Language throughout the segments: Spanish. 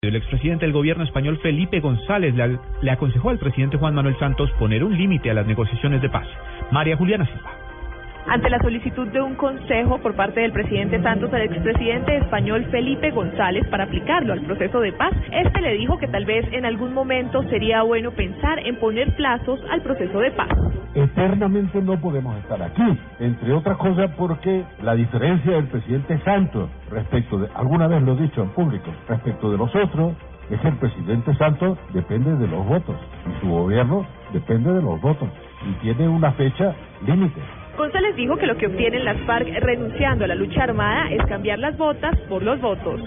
El expresidente del gobierno español Felipe González le, aconsejó al presidente Juan Manuel Santos poner un límite a las negociaciones de paz. María Juliana Silva. Ante la solicitud de un consejo por parte del presidente Santos al expresidente español Felipe González para aplicarlo al proceso de paz, este le dijo que tal vez en algún momento sería bueno pensar en poner plazos al proceso de paz. Eternamente no podemos estar aquí, entre otras cosas porque la diferencia del presidente Santos respecto de, alguna vez lo he dicho en público, respecto de los otros, es que el presidente Santos depende de los votos y su gobierno depende de los votos y tiene una fecha límite. González dijo que lo que obtienen las FARC renunciando a la lucha armada es cambiar las botas por los votos.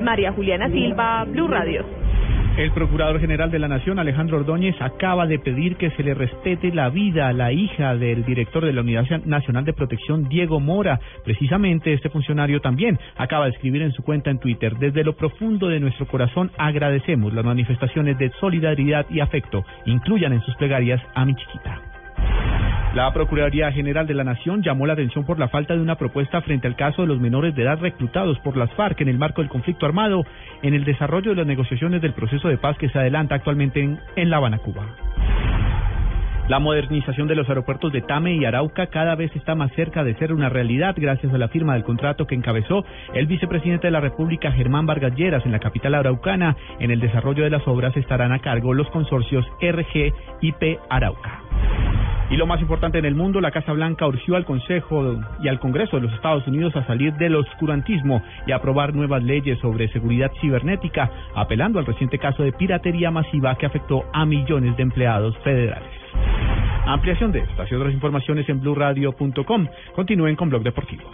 María Juliana Silva, Blue Radio. El Procurador General de la Nación, Alejandro Ordóñez, acaba de pedir que se le respete la vida a la hija del director de la Unidad Nacional de Protección, Diego Mora. Precisamente este funcionario también acaba de escribir en su cuenta en Twitter, desde lo profundo de nuestro corazón agradecemos las manifestaciones de solidaridad y afecto. Incluyan en sus plegarias a mi chiquita. La Procuraduría General de la Nación llamó la atención por la falta de una propuesta frente al caso de los menores de edad reclutados por las FARC en el marco del conflicto armado en el desarrollo de las negociaciones del proceso de paz que se adelanta actualmente en, La Habana, Cuba. La modernización de los aeropuertos de Tame y Arauca cada vez está más cerca de ser una realidad gracias a la firma del contrato que encabezó el vicepresidente de la República, Germán Vargas Lleras, en la capital araucana. En el desarrollo de las obras estarán a cargo los consorcios RG IP Arauca. Y lo más importante en el mundo, la Casa Blanca urgió al Consejo y al Congreso de los Estados Unidos a salir del oscurantismo y a aprobar nuevas leyes sobre seguridad cibernética, apelando al reciente caso de piratería masiva que afectó a millones de empleados federales. Ampliación de estas y otras informaciones en blurradio.com. Continúen con Blog Deportivo.